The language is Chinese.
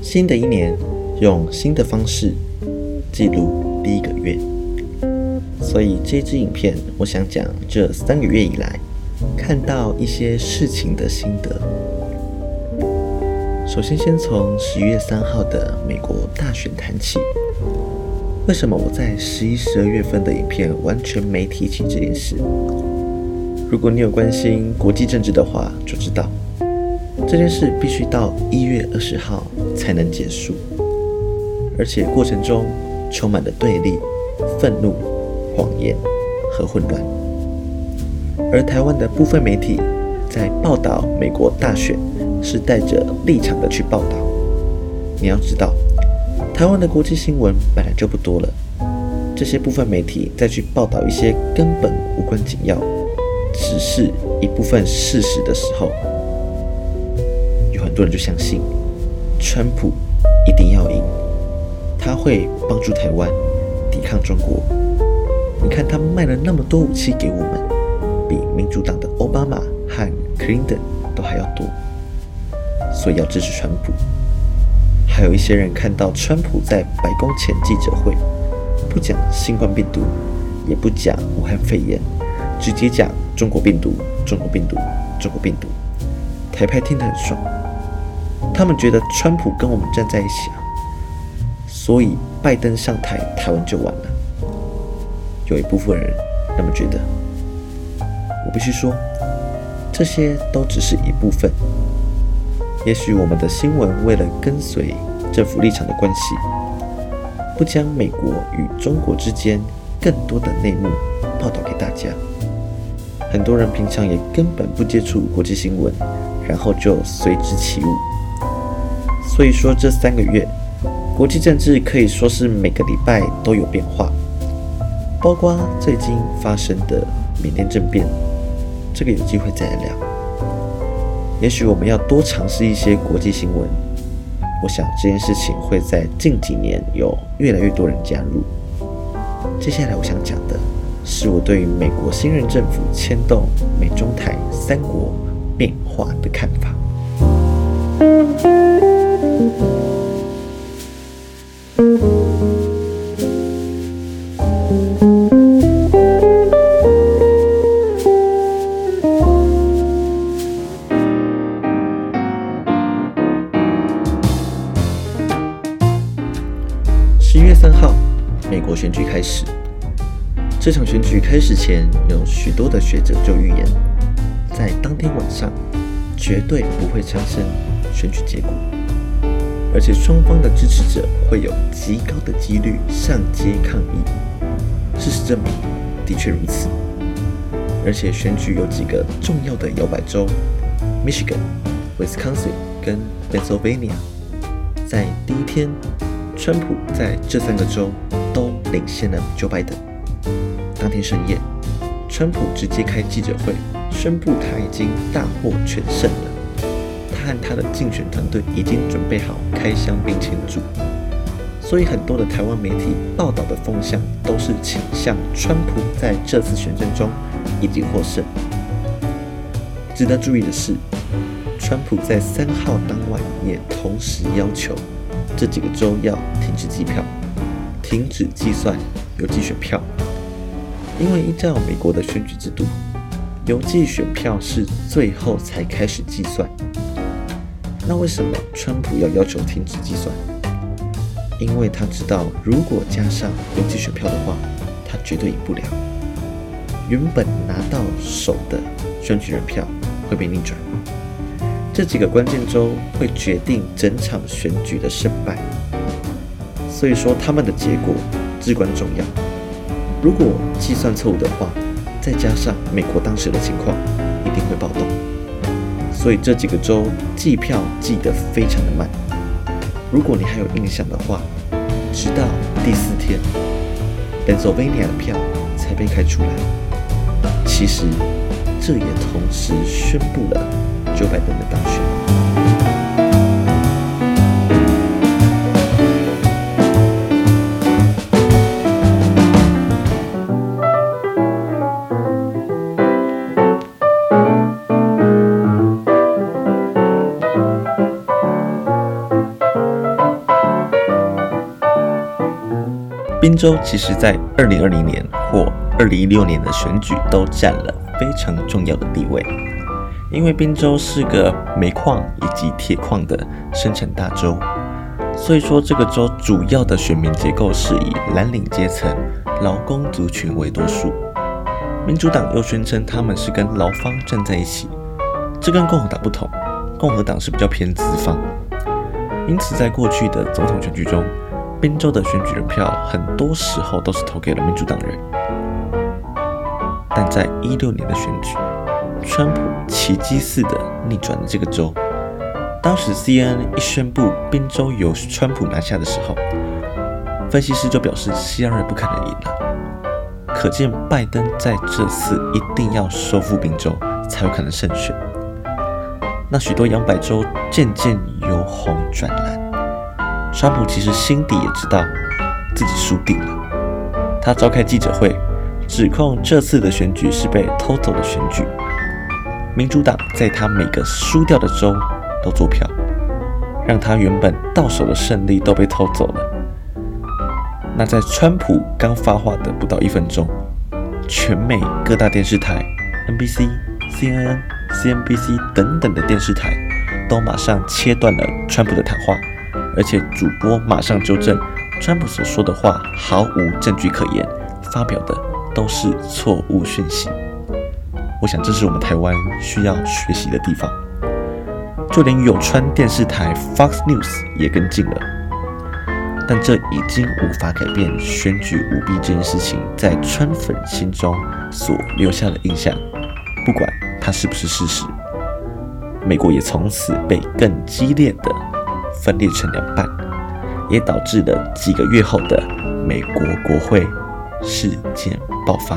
新的一年，用新的方式记录第一个月。所以这支影片，我想讲这三个月以来看到一些事情的心得。首先，先从十一月三号的美国大选谈起。为什么我在十一、十二月份的影片完全没提起这件事？如果你有关心国际政治的话，就知道这件事必须到一月二十号才能结束，而且过程中充满了对立、愤怒、谎言和混乱。而台湾的部分媒体在报道美国大选。是带着立场的去报道。你要知道，台湾的国际新闻本来就不多了，这些部分媒体再去报道一些根本无关紧要、只是一部分事实的时候，有很多人就相信，川普一定要赢，他会帮助台湾抵抗中国。你看他卖了那么多武器给我们，比民主党的奥巴马和克林顿都还要多。所以要支持川普。还有一些人看到川普在白宫前记者会，不讲新冠病毒，也不讲武汉肺炎，直接讲中国病毒、中国病毒、中国病毒。台派听得很爽，他们觉得川普跟我们站在一起啊，所以拜登上台，台湾就完了。有一部分人那么觉得，我必须说，这些都只是一部分。也许我们的新闻为了跟随政府立场的关系，不将美国与中国之间更多的内幕报道给大家。很多人平常也根本不接触国际新闻，然后就随之起舞。所以说，这三个月国际政治可以说是每个礼拜都有变化，包括最近发生的缅甸政变，这个有机会再来聊。也许我们要多尝试一些国际新闻。我想这件事情会在近几年有越来越多人加入。接下来我想讲的是我对于美国新任政府牵动美中台三国变化的看法。十月三号，美国选举开始，这场选举开始前，有许多的学者就预言，在当天晚上绝对不会产生选举结果，而且双方的支持者会有极高的几率上街抗议。事实证明，的确如此。而且选举有几个重要的摇摆州：Michigan、Wisconsin 跟 Pennsylvania。在第一天，川普在这三个州。都领先了 Joe Biden。当天深夜，川普直接开记者会，宣布他已经大获全胜了。他和他的竞选团队已经准备好开箱并庆祝。所以很多的台湾媒体报道的风向都是倾向川普在这次选战中已经获胜。值得注意的是，川普在三号当晚也同时要求这几个州要停止计票。停止计算邮寄选票，因为依照美国的选举制度，邮寄选票是最后才开始计算。那为什么川普要要求停止计算？因为他知道，如果加上邮寄选票的话，他绝对赢不了。原本拿到手的选举人票会被逆转，这几个关键州会决定整场选举的胜败。所以说，他们的结果至关重要。如果计算错误的话，再加上美国当时的情况，一定会暴动。所以这几个州计票计得非常的慢。如果你还有印象的话，直到第四天，Pennsylvania 的票才被开出来。其实，这也同时宣布了 Joe Biden 的当选。宾州其实在二零二零年或二零一六年的选举都占了非常重要的地位，因为宾州是个煤矿以及铁矿的生产大州，所以说这个州主要的选民结构是以蓝领阶层、劳工族群为多数。民主党又宣称他们是跟劳方站在一起，这跟共和党不同，共和党是比较偏资方，因此在过去的总统选举中。宾州的选举人票很多时候都是投给了民主党人，但在一六年的选举，川普奇迹似的逆转了这个州。当时 CNN 一宣布宾州由川普拿下的时候，分析师就表示希拉瑞不可能赢了。可见拜登在这次一定要收复宾州才有可能胜选。那许多摇摆州渐渐由红转蓝。川普其实心底也知道自己输定了，他召开记者会，指控这次的选举是被偷走的选举。民主党在他每个输掉的州都做票，让他原本到手的胜利都被偷走了。那在川普刚发话的不到一分钟，全美各大电视台、NBC、CNN、CNBC 等等的电视台都马上切断了川普的谈话。而且主播马上纠正，川普所说的话毫无证据可言，发表的都是错误讯息。我想这是我们台湾需要学习的地方。就连有川电视台 Fox News 也跟进了，但这已经无法改变选举舞弊这件事情在川粉心中所留下的印象，不管它是不是事实。美国也从此被更激烈的。分裂成两半，也导致了几个月后的美国国会事件爆发。